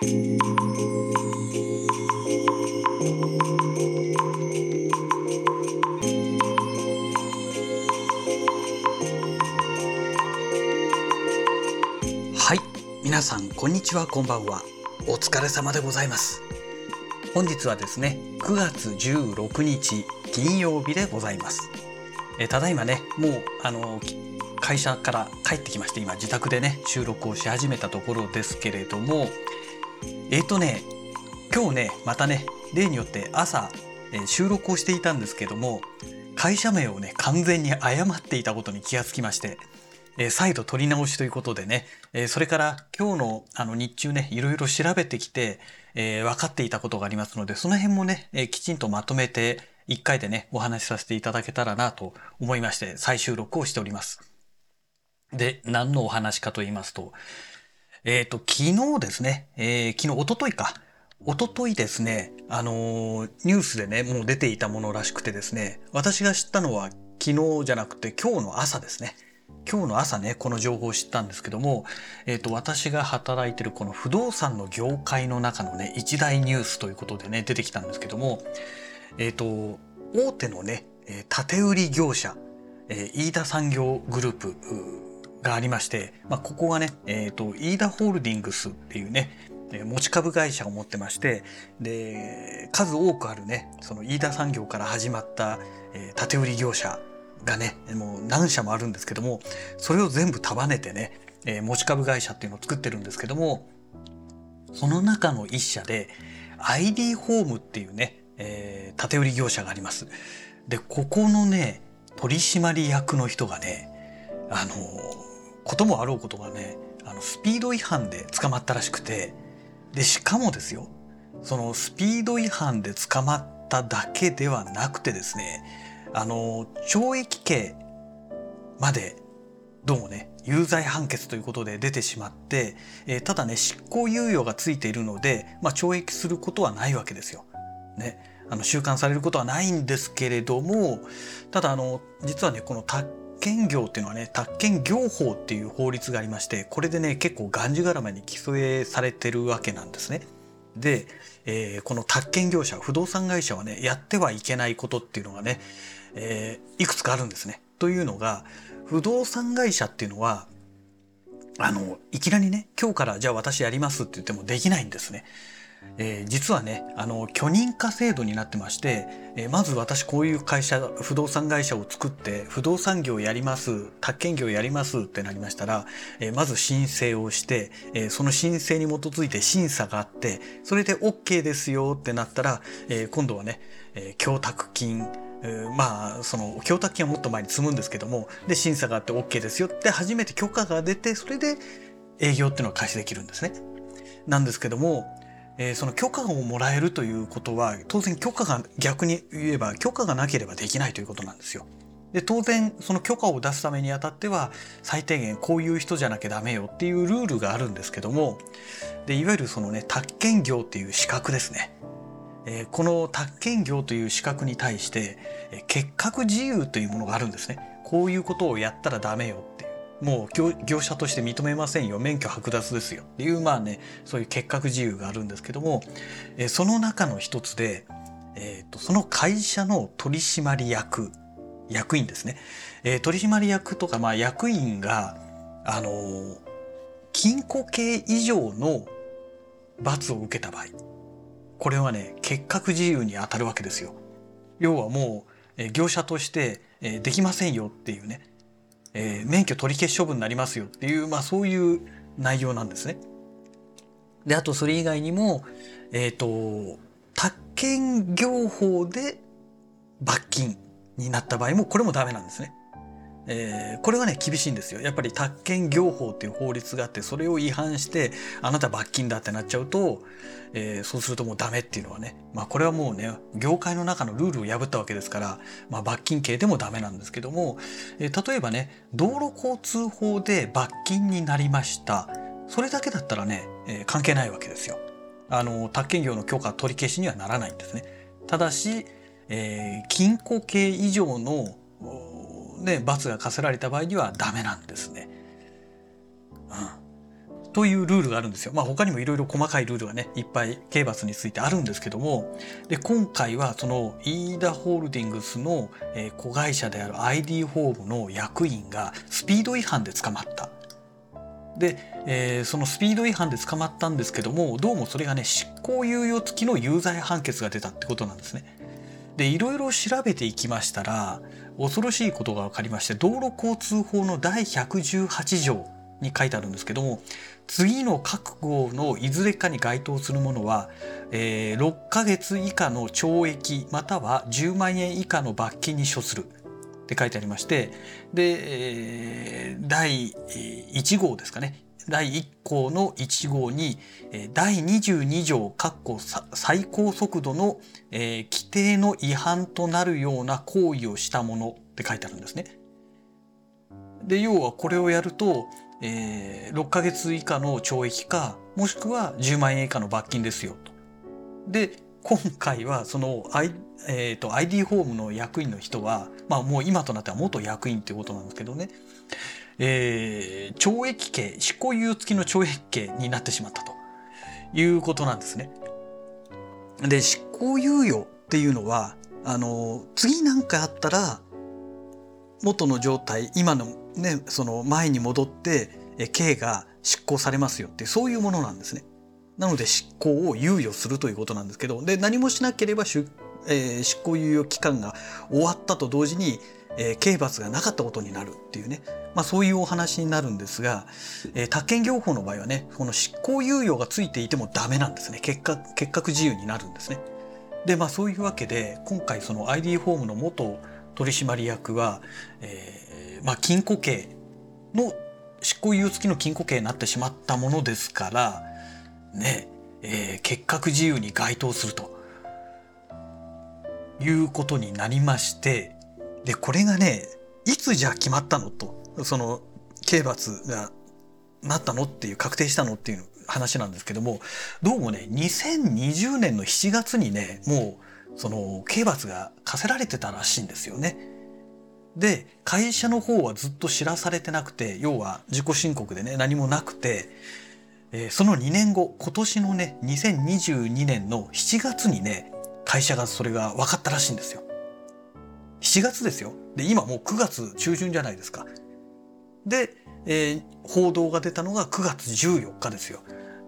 はい皆さんこんにちはこんばんは。お疲れ様でございます。本日はですね9月16日金曜日でございます。えただいまねもうあの会社から帰ってきまして今自宅でね収録をし始めたところですけれどもえっ、とね今日ねまたね例によって朝、え収録をしていたんですけども会社名をね完全に誤っていたことに気がつきましてえ再度取り直しということでね、えそれから今日のあの日中ね、いろいろ調べてきて、えー、分かっていたことがありますので、その辺もね、えきちんとまとめて、一回でね、お話しさせていただけたらなと思いまして、再収録をしております。で、何のお話かと言いますと、えっ、ー、と、昨日ですね、えー、昨日、おとといか、おとといですね、あのー、ニュースでね、もう出ていたものらしくてですね、私が知ったのは昨日じゃなくて今日の朝ですね。今日の朝ねこの情報を知ったんですけども、えーと、私が働いてるこの不動産の業界の中のね一大ニュースということでね出てきたんですけども、えーと、大手のね建売業者、えー、飯田産業グループがありまして、まあ、ここがね、えーと、飯田ホールディングスっていうね持ち株会社を持ってましてで数多くあるねその飯田産業から始まった、えー、建売業者がねもう何社もあるんですけどもそれを全部束ねてね、えー、持ち株会社っていうのを作ってるんですけどもその中の一社で ID ホームっていうね、えー、建売業者があります。でここのね取締役の人がねあのこともあろうことがねあのスピード違反で捕まったらしくてでしかもですよそのスピード違反で捕まっただけではなくてですねあの懲役刑までどうもね有罪判決ということで出てしまって、えー、ただね執行猶予がついているので、まあ、懲役することはないわけですよ。ね、あの収監されることはないんですけれどもただあの実はねこの宅建業っていうのはね宅建業法っていう法律がありましてこれでね結構がんじがらめに規制されてるわけなんですね。で、えー、この宅建業者不動産会社はねやってはいけないことっていうのがねえー、いくつかあるんですね。というのが不動産会社っていうのはあのいきなりね今日からじゃあ私やりますって言ってもできないんですね。えー、実はねあの許認可制度になってまして、えー、まず私こういう会社不動産会社を作って不動産業やります宅建業やりますってなりましたら、えー、まず申請をして、えその申請に基づいて審査があってそれで OK ですよってなったら、え今度はね、え供託金まあその供託金はもっと前に積むんですけどもで審査があって OK ですよって初めて許可が出てそれで営業っていうのは開始できるんですね。なんですけども、えー、その許可をもらえるということは当然許可が逆に言えば許可がなければできないということなんですよ。で当然その許可を出すためにあたっては最低限こういう人じゃなきゃダメよっていうルールがあるんですけどもでいわゆるそのね宅建業っていう資格ですねえこの宅建業という資格に対して、え結核自由というものがあるんですね。こういうことをやったらダメよ。もう業者として認めませんよ。免許剥奪ですよ。っていう、まあね、そういう結核自由があるんですけども、えその中の一つで、えーと、その会社の取締役、役員ですね。えー、取締役とか、まあ、役員が、あのー、禁錮刑以上の罰を受けた場合、これはね結核自由に当たるわけですよ。要はもう、え業者として、えできませんよっていうね、え免許取り消し処分になりますよっていう、まあ、そういう内容なんですね。であとそれ以外にも、えっ、ー、と宅建業法で罰金になった場合もこれもダメなんですね。えー、これはね厳しいんですよやっぱり宅建業法っていう法律があってそれを違反してあなた罰金だってなっちゃうと、えー、そうするともうダメっていうのはねまあこれはもうね業界の中のルールを破ったわけですから、まあ、罰金刑でもダメなんですけども、えー、例えばね道路交通法で罰金になりましたそれだけだったらね、え関係ないわけですよ。あの宅建業の許可取り消しにはならないんですね。ただし、え禁錮刑以上のね、罰が課せられた場合にはダメなんですね。うん、というルールがあるんですよ。まあ他にもいろいろ細かいルールがね、いっぱい刑罰についてあるんですけども、で、今回はそのイーダホールディングスの、え子会社である ID ホームの役員がスピード違反で捕まった。で、えー、そのスピード違反で捕まったんですけども、どうもそれがね、執行猶予付きの有罪判決が出たってことなんですね。で、いろいろ調べていきましたら、恐ろしいことが分かりまして、道路交通法の第118条に書いてあるんですけども次の覚悟のいずれかに該当するものは、えー、6ヶ月以下の懲役または10万円以下の罰金に処するって書いてありましてで、えー、第1号ですかね。第1項の1号に第22条括弧最高速度の、えー、規定の違反となるような行為をしたものって書いてあるんですね。で要はこれをやるとえー、6ヶ月以下の懲役かもしくは10万円以下の罰金ですよと。で今回はその、I えーと、ID ホームの役員の人は、まあ、もう今となっては元役員っていうことなんですけどね、えー、懲役刑執行猶予付きの懲役刑になってしまったということなんですね。で執行猶予っていうのはあの次なんかあったら元の状態今のねその前に戻って刑が執行されますよってそういうものなんですね。なので執行を猶予するということなんですけどで何もしなければ、えー、執行猶予期間が終わったと同時に、えー、刑罰がなかったことになるっていうね、まあ、そういうお話になるんですが、えー、宅建業法の場合はねこの執行猶予がついていてもダメなんですね結果結核自由になるんですね。でまあそういうわけで今回その ID ホームの元取締役は、えー、まあ、禁錮刑の執行猶予付きの禁錮刑になってしまったものですからねえー、結核自由に該当するということになりましてでこれがねいつじゃあ決まったのとその刑罰がなったのっていう確定したのっていう話なんですけどもどうもね2020年の7月にねもうその刑罰が課せられてたらしいんですよね。で会社の方はずっと知らされてなくて要は自己申告でね何もなくて、えー、その2年後今年のね2022年の7月にね会社がそれが分かったらしいんですよ。7月ですよ。で今もう9月中旬じゃないですか。で、えー、報道が出たのが9月14日ですよ。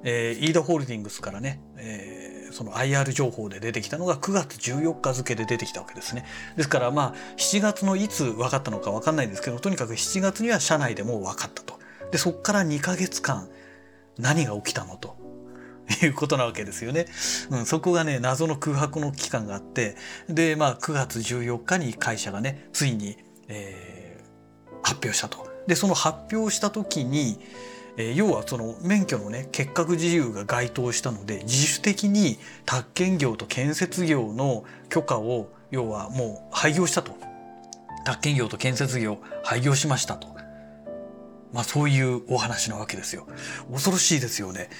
えー、イーダホールディングスからね、えーその IR 情報で出てきたのが9月14日付で出てきたわけですね。ですからまあ7月のいつ分かったのか分かんないですけどとにかく7月には社内でもう分かったと。でそこから2ヶ月間何が起きたのと。いうことなわけですよね。うん、そこがね謎の空白の期間があってでまあ9月14日に会社がねついに、えー、発表したと。でその発表した時にえー、要はその免許のね結核自由が該当したので自主的に宅建業と建設業の許可を要はもう廃業したと宅建業と建設業廃業しましたと。まあそういうお話なわけですよ。恐ろしいですよね。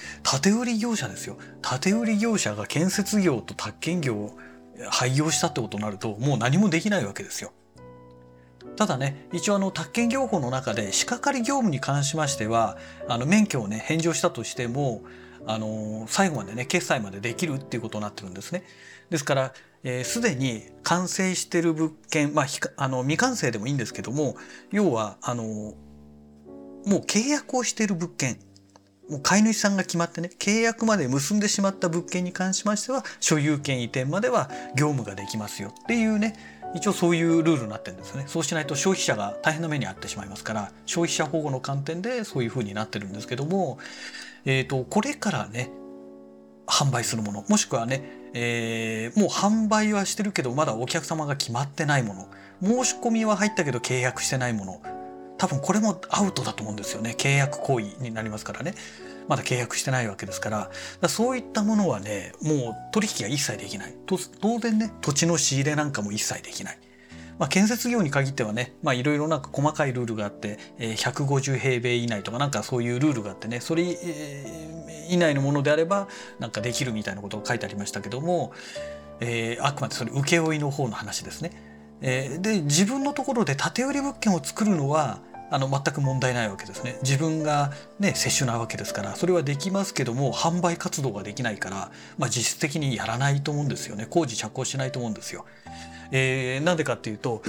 建売業者ですよ。建売業者が建設業と宅建業を廃業したってことになるともう何もできないわけですよ。ただね一応あの宅建業法の中で仕掛かり業務に関しましてはあの免許をね返上したとしてもあの最後までね決済までできるっていうことになってるんですね。ですからすで、に完成してる物件、まあ、あの未完成でもいいんですけども要はあのもう契約をしている物件。もう飼い主さんが決まってね契約まで結んでしまった物件に関しましては所有権移転までは業務ができますよっていうね。一応そういうルールになってるんですね。そうしないと消費者が大変な目に遭ってしまいますから消費者保護の観点でそういうふうになってるんですけども、えーと、これからね販売するものもしくはね、えー、もう販売はしてるけどまだお客様が決まってないもの申し込みは入ったけど契約してないもの多分これもアウトだと思うんですよね契約行為になりますからねまだ契約してないわけですからそういったものはねもう取引が一切できない当然ね土地の仕入れなんかも一切できない。まあ、建設業に限ってはねいろいろなんか細かいルールがあって、えー、150平米以内とかなんかそういうルールがあってねそれ、以内のものであればなんかできるみたいなことが書いてありましたけども、えー、あくまでそれ請負の方の話ですね。えー、で自分のところで建売り物件を作るのはあの全く問題ないわけですね自分がね接種なわけですからそれはできますけども販売活動ができないから、まあ、実質的にやらないと思うんですよね工事着工しないと思うんですよ。えー、なんでかっていうと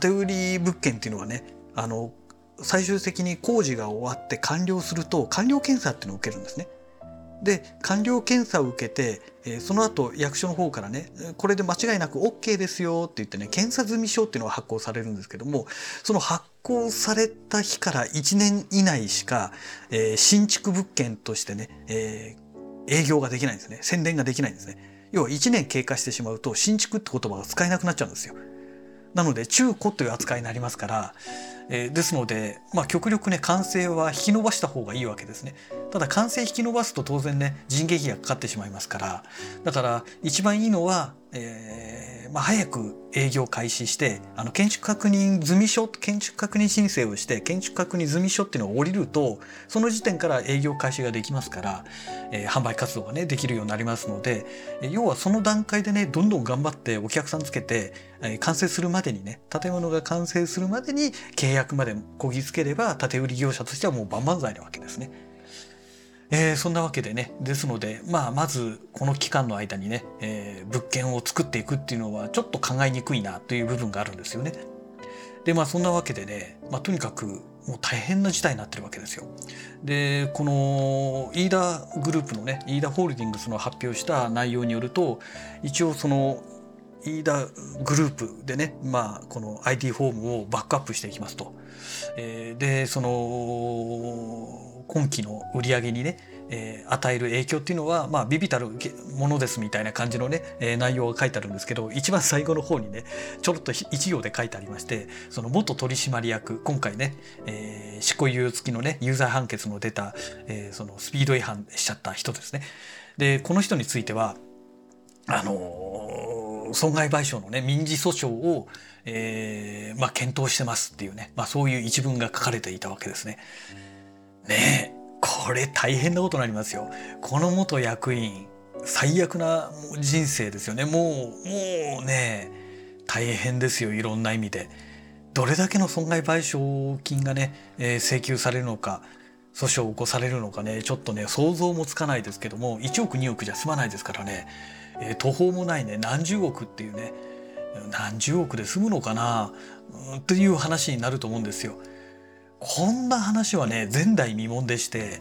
建売り物件っていうのはねあの最終的に工事が終わって完了すると完了検査っていうのを受けるんですね。で完了検査を受けて、えー、その後役所の方からねこれで間違いなく OK ですよって言ってね検査済証っていうのが発行されるんですけどもその発行された日から1年以内しか、えー、新築物件としてね、えー、営業ができないんですね。宣伝ができないんですね。要は1年経過してしまうと新築って言葉が使えなくなっちゃうんですよ。なので中古という扱いになりますからえー、ですので、まあ、極力ね完成は引き伸ばした方がいいわけですね。ただ完成引き伸ばすと当然ね人件費がかかってしまいますから。だから一番いいのは、えーまあ、早く営業開始してあの建築確認済書建築確認申請をして建築確認済書っていうのが降りるとその時点から営業開始ができますから、えー、販売活動がねできるようになりますので要はその段階でねどんどん頑張ってお客さんつけて、えー、完成するまでにね建物が完成するまでに契約までこぎつければ建売業者としてはもう万々歳なわけですね。えー、そんなわけでねですので、まあ、まずこの期間の間にね、えー、物件を作っていくっていうのはちょっと考えにくいなという部分があるんですよね。でまあそんなわけでね、まあ、とにかくもう大変な事態になってるわけですよ。でこの飯田グループのね飯田ホールディングスの発表した内容によると一応その飯田グループでね、まあ、この IT フォームをバックアップしていきますと。えー、でその今期の売り上げにね、えー、与える影響っていうのは、まあ、ビビたるものですみたいな感じのね、えー、内容が書いてあるんですけど一番最後の方にねちょろっと一行で書いてありましてその元取締役今回ね、えー、執行猶予付きのね有罪判決の出た、えー、そのスピード違反しちゃった人ですね。でこの人についてはあの損害賠償のね民事訴訟をえー、まあ、検討してますっていうね、まあ、そういう一文が書かれていたわけですね。ねえこれ大変なことになりますよ。この元役員最悪な人生ですよね。もうもうね大変ですよいろんな意味で。どれだけの損害賠償金がね、えー、請求されるのか訴訟を起こされるのかねちょっとね想像もつかないですけども1億2億じゃ済まないですからね、えー、途方もないね何十億っていうね何十億で済むのかなという話になると思うんですよ。こんな話はね前代未聞でして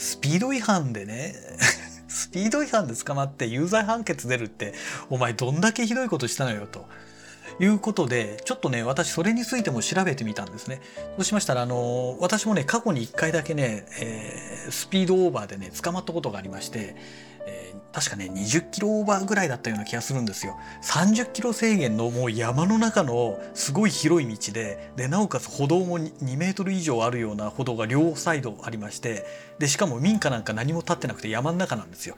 スピード違反でね スピード違反で捕まって有罪判決出るってお前どんだけひどいことしたのよと。いうことでちょっとね私それについても調べてみたんですねそうしましたらあの私もね過去に1回だけね、えー、スピードオーバーでね捕まったことがありまして、確かね20キロオーバーぐらいだったような気がするんですよ。30キロ制限のもう山の中のすごい広い道ででなおかつ歩道も2メートル以上あるような歩道が両サイドありましてでしかも民家なんか何も建ってなくて山の中なんですよ。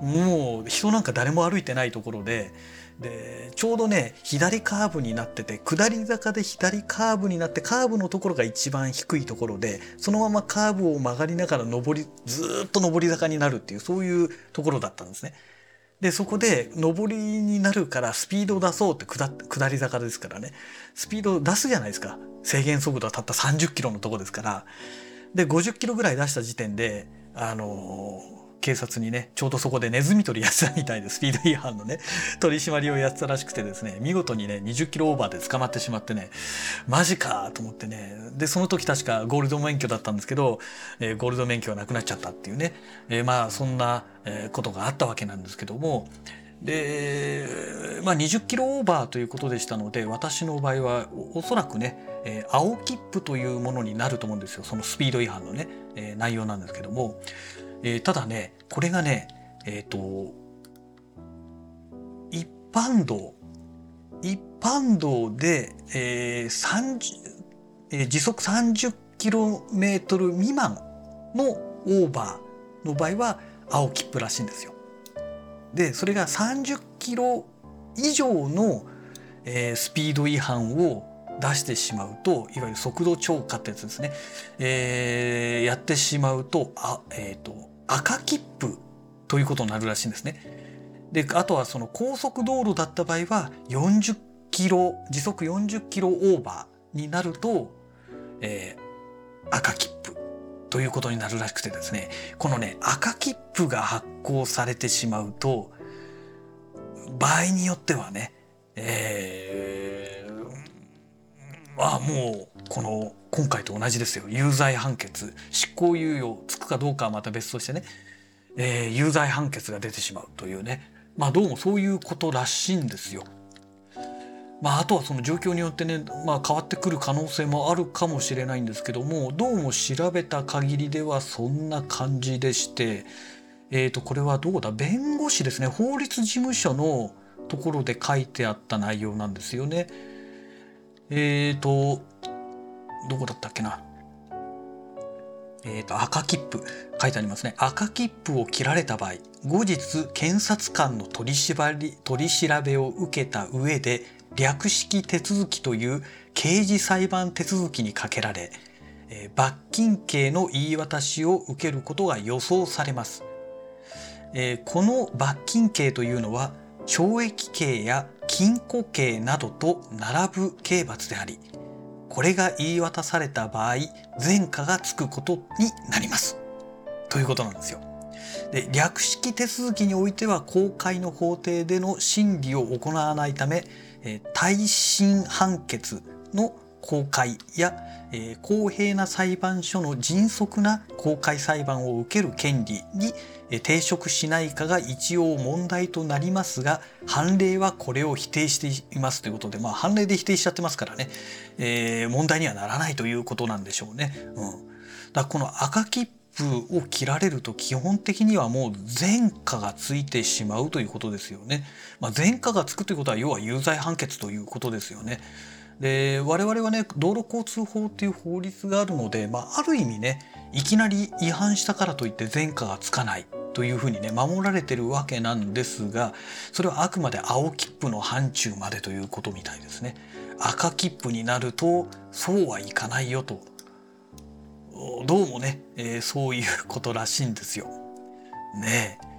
もう人なんか誰も歩いてないところででちょうどね左カーブになってて下り坂で左カーブになってカーブのところが一番低いところでそのままカーブを曲がりながら上りずっと上り坂になるっていうそういうところだったんですね。でそこで上りになるからスピードを出そうって下下り坂ですからね。スピードを出すじゃないですか。制限速度はたった30キロのとこですから。で50キロぐらい出した時点であのー警察にねちょうどそこでネズミ捕りやってたみたいでスピード違反のね取り締まりをやってたらしくてですね。見事にね20キロオーバーで捕まってしまってね。マジかと思ってね。でその時確かゴールド免許だったんですけど、えー、ゴールド免許がなくなっちゃったっていうね、えー、まあそんなことがあったわけなんですけども。で、まあ、20キロオーバーということでしたので私の場合はおそらくね、えー、青切符というものになると思うんですよ。そのスピード違反のね、えー、内容なんですけども。えー、ただね、これがね、えっ、ー、と、一般道、一般道で、えー、30えー、時速30キロメートル未満のオーバーの場合は青切符らしいんですよ。で、それが30キロ以上の、えー、スピード違反を出してしまうといわゆる速度超過ってやつですね、えー、やってしまうとあ、えーと赤切符ということになるらしいんですね。であとはその高速道路だった場合は40キロ時速40キロオーバーになると、えー、赤切符ということになるらしくてですねこのね赤切符が発行されてしまうと場合によってはね、えー、あもうこの今回と同じですよ。有罪判決。執行猶予つくかどうかはまた別としてね、えー、有罪判決が出てしまうというね。まあどうもそういうことらしいんですよ。まあ、あとはその状況によってね、まあ、変わってくる可能性もあるかもしれないんですけどもどうも調べた限りではそんな感じでして、えー、とこれはどうだ？弁護士ですね。法律事務所のところで書いてあった内容なんですよね。えっ、ー、とどこだったっけな？えーと、赤切符。書いてありますね。赤切符を切られた場合後日検察官の取り縛り取り調べを受けた上で略式手続きという刑事裁判手続きにかけられ、えー、罰金刑の言い渡しを受けることが予想されます、えー、この罰金刑というのは懲役刑や禁錮刑などと並ぶ刑罰でありこれが言い渡された場合前科がつくことになりますということなんですよ。で略式手続きにおいては公開の法廷での審理を行わないためえ耐震判決の公開や、えー、公平な裁判所の迅速な公開裁判を受ける権利に、えー、抵触しないかが一応問題となりますが判例はこれを否定していますということで、まあ、判例で否定しちゃってますからね、えー、問題にはならないということなんでしょうね。うん、だこの赤切符を切られると基本的にはもう前科がついてしまうということですよね。まあ、前科がつくということは要は有罪判決ということですよね。で我々はね道路交通法っていう法律があるので、まあ、ある意味ねいきなり違反したからといって前科がつかないというふうにね守られてるわけなんですがそれはあくまで青切符の範疇までということみたいですね。赤切符になるとそうはいかないよとどうもね、えー、そういうことらしいんですよ。ねえ。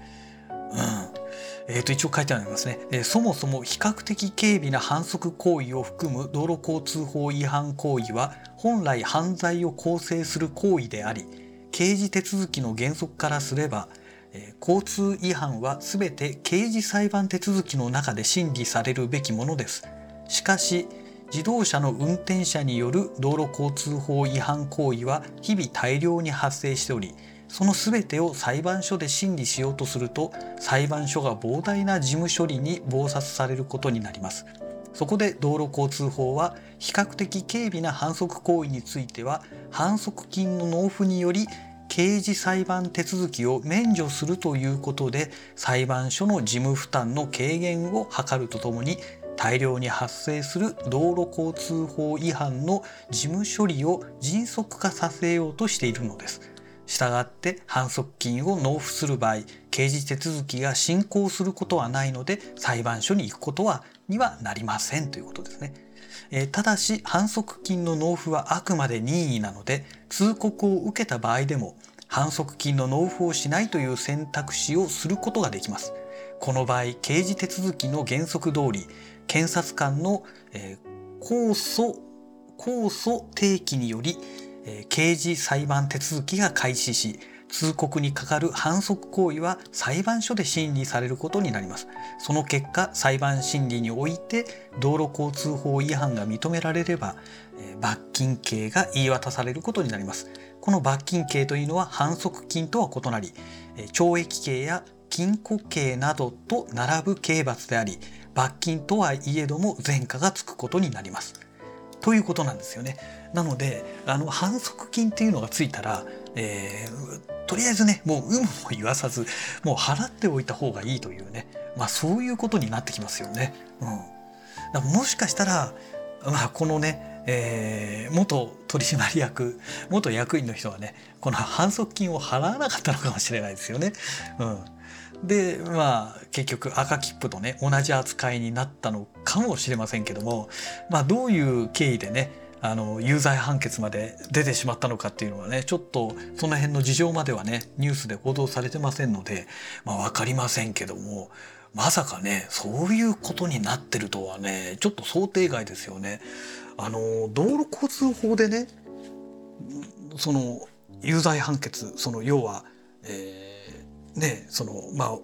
うんえー、と一応書いてありますね、えー、そもそも比較的軽微な反則行為を含む道路交通法違反行為は本来犯罪を構成する行為であり刑事手続きの原則からすれば、えー、交通違反は全て刑事裁判手続きの中で審理されるべきものです。しかし自動車の運転者による道路交通法違反行為は日々大量に発生しておりその全てを裁判所で審理しようとすると裁判所が膨大な事務処理に忙殺されることになりますそこで道路交通法は比較的軽微な反則行為については反則金の納付により刑事裁判手続きを免除するということで裁判所の事務負担の軽減を図るとともに大量に発生する道路交通法違反の事務処理を迅速化させようとしているのです。したがって反則金を納付する場合刑事手続きが進行することはないので裁判所に行くことはにはなりませんということですね。えー、ただし反則金の納付はあくまで任意なので通告を受けた場合でも反則金の納付をしないという選択肢をすることができます。この場合刑事手続きの原則通り検察官の、えー、控訴控訴提起により、え、刑事裁判手続きが開始し通告にかかる反則行為は裁判所で審理されることになります。その結果、裁判審理において道路交通法違反が認められれば、罰金刑が言い渡されることになります。この罰金刑というのは反則金とは異なり、懲役刑や禁錮刑などと並ぶ刑罰であり、罰金とはいえども前科がつくことになります。ということなんですよね。なのであの反則金っていうのがついたら、えー、とりあえずねもう有無も言わさずもう払っておいた方がいいというね、まあ、そういうことになってきますよね。うん、だもしかしたら、まあ、このね、えー、元取締役元役員の人はねこの反則金を払わなかったのかもしれないですよね。うんでまあ結局赤切符とね同じ扱いになったのかもしれませんけどもまあどういう経緯でねあの有罪判決まで出てしまったのかっていうのはねちょっとその辺の事情まではねニュースで報道されてませんので、まあ、分かりませんけどもまさかねそういうことになってるとはねちょっと想定外ですよね。あの道路交通法でねその有罪判決その要は、えー、ねそのまあ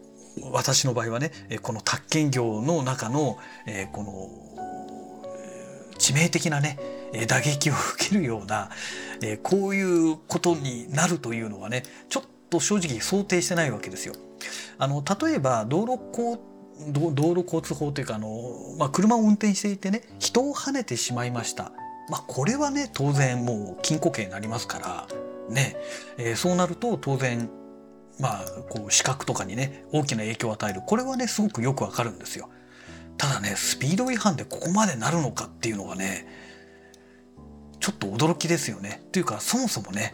私の場合はねこの宅建業の中の、えー、この致命的なね打撃を受けるような、えー、こういうことになるというのはねちょっと正直想定してないわけですよ。あの例えば道路交道路交通法というかあの、まあ、車を運転していてね人をはねてしまいました。まあ、これはね当然もう禁錮刑になりますからね、えー、そうなると当然まあこう視覚とかにね大きな影響を与えるこれはねすごくよくわかるんですよ。ただねスピード違反でここまでなるのかっていうのがねちょっと驚きですよね。というかそもそもね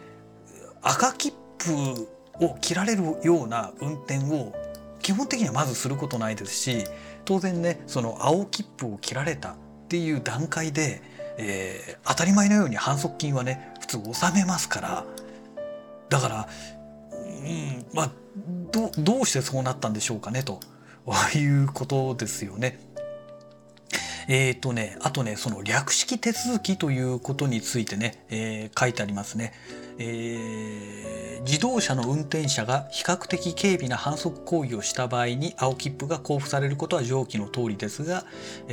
赤切符を切られるような運転を基本的にはまずすることないですし当然ねその青切符を切られたっていう段階で、えー、当たり前のように反則金はね普通納めますからだからうんまあどどうしてそうなったんでしょうかねと いうことですよね。えっ、ー、とね、あとね、その略式手続きということについてね、えー、書いてありますね。えー、自動車の運転者が比較的軽微な反則行為をした場合に青切符が交付されることは上記の通りですが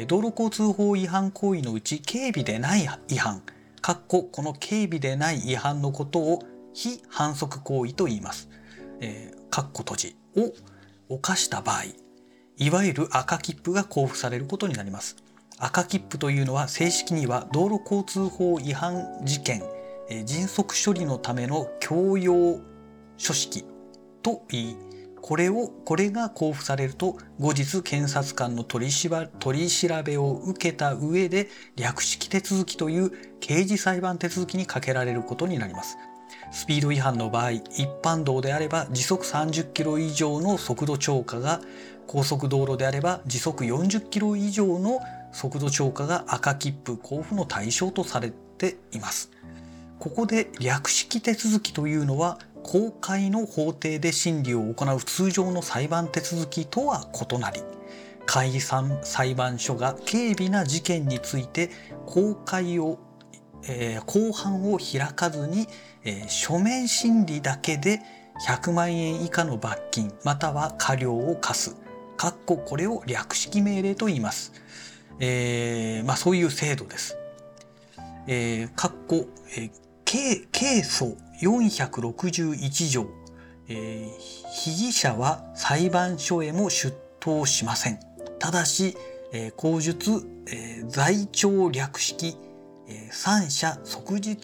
道路交通法違反行為のうち軽微でない違反かっここの軽微でない違反のことを非反則行為と言います。えー、かっこ閉じを犯した場合いわゆる赤切符が交付されることになります。赤切符というのは正式には道路交通法違反事件迅速処理のための強要書式と言いこれをこれが交付されると後日検察官の取り取り調べを受けた上で略式手続きという刑事裁判手続きにかけられることになります。スピード違反の場合一般道であれば時速30キロ以上の速度超過が高速道路であれば時速40キロ以上の速度超過が赤切符交付の対象とされています。ここで略式手続きというのは公開の法廷で審理を行う通常の裁判手続きとは異なり解散裁判所が軽微な事件について公開を、えー、公判を開かずに、えー、書面審理だけで100万円以下の罰金または過料を課す。かっここれを略式命令と言います。えー、まあそういう制度です。えー、かっこ、えー、刑刑訴461条、えー、被疑者は裁判所へも出頭しません。ただし、えー、口述、えー、在庁略式、え、三者即日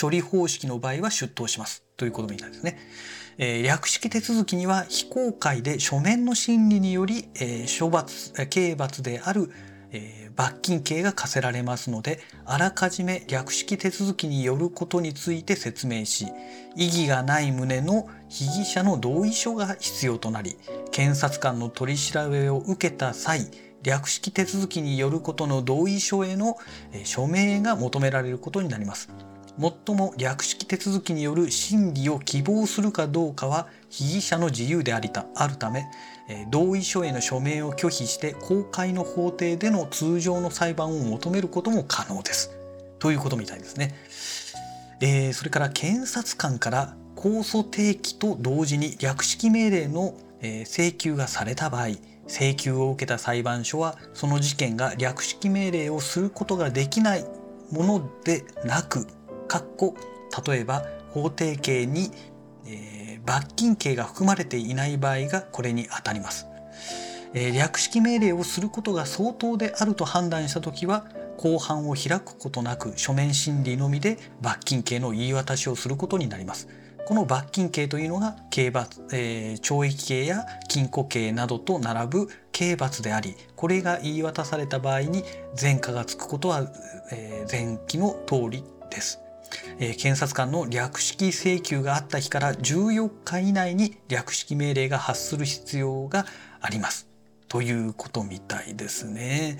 処理方式の場合は出頭しますということみたいですね。えー、略式手続きには非公開で書面の審理により、えー、処罰、刑罰であるえー、罰金刑が課せられますのであらかじめ略式手続きによることについて説明し異議がない旨の被疑者の同意書が必要となり検察官の取り調べを受けた際略式手続きによることの同意書への署名が求められることになります。もっとも略式手続きによる審理を希望するかどうかは被疑者の自由でありたあるため同意書への署名を拒否して公開の法廷での通常の裁判を求めることも可能です。ということみたいですね。えー、それから検察官から控訴提起と同時に略式命令の請求がされた場合請求を受けた裁判所はその事件が略式命令をすることができないものでなくかっこ例えば法定刑に、えー、罰金刑が含まれていない場合がこれにあたります。えー、略式命令をすることが相当であると判断した時は公判を開くことなく書面審理のみで罰金刑の言い渡しをすることになります。この罰金刑というのが刑罰、えー、懲役刑や禁錮刑などと並ぶ刑罰でありこれが言い渡された場合に前科がつくことは、えー、前期の通りです。えー、検察官の略式請求があった日から14日以内に略式命令が発する必要があります。ということみたいですね。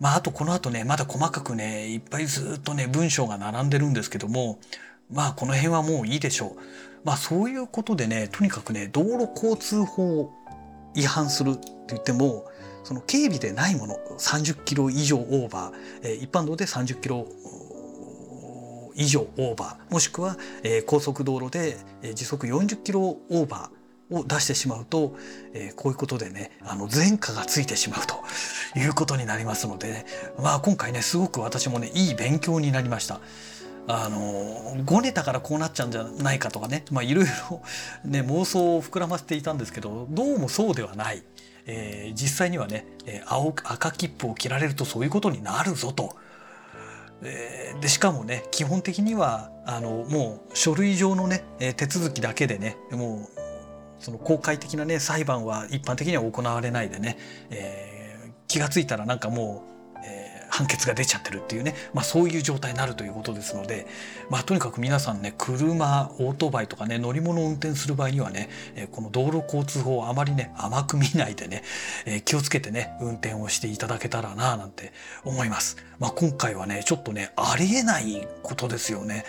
まあ、あとこの後ね、まだ細かくね、いっぱいずっとね、文章が並んでるんですけども、まあ、この辺はもういいでしょう。まあ、そういうことでね、とにかくね、道路交通法違反するって言っても、その警備でないもの、30キロ以上オーバー、えー、一般道で30キロ以上オーバーもしくは、えー、高速道路で、時速40キロオーバーを出してしまうと、えー、こういうことでねあの前科がついてしまうということになりますので、ね、まあ今回ねすごく私もねいい勉強になりました。あのごねたからこうなっちゃうんじゃないかとかねまあいろいろね妄想を膨らませていたんですけどどうもそうではない。えー、実際にはね青赤切符を切られるとそういうことになるぞと。えー、でしかもね基本的にはあのもう書類上のね手続きだけでねもうその公開的なね裁判は一般的には行われないでね、えー、気が付いたらなんかもう判決が出ちゃってるっていうね、まあ、そういう状態になるということですので、まあ、とにかく皆さんね車オートバイとかね乗り物を運転する場合にはねこの道路交通法をあまりね甘く見ないでね気をつけてね運転をしていただけたらななんて思います。まあ、今回はねちょっとねありえないことですよね。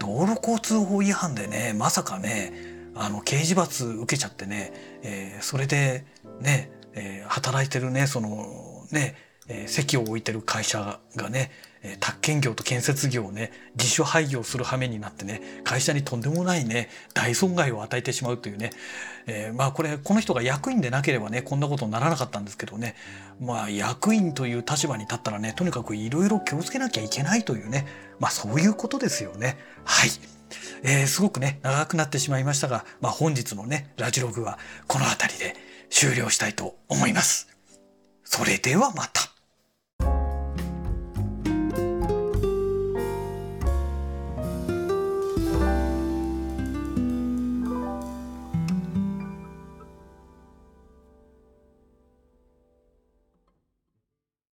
道路交通法違反でねまさかねあの刑事罰受けちゃってね、えー、それでね、えー、働いてるねそのねえー、席を置いてる会社がね、えー、宅建業と建設業をね自主廃業する羽目になってね会社にとんでもないね大損害を与えてしまうというね、えー、まあこれこの人が役員でなければねこんなことにならなかったんですけどねまあ役員という立場に立ったらねとにかくいろいろ気をつけなきゃいけないというねまあそういうことですよねはい。えー、すごくね長くなってしまいましたが、まあ、本日のねラジログはこの辺りで終了したいと思います。それではまた。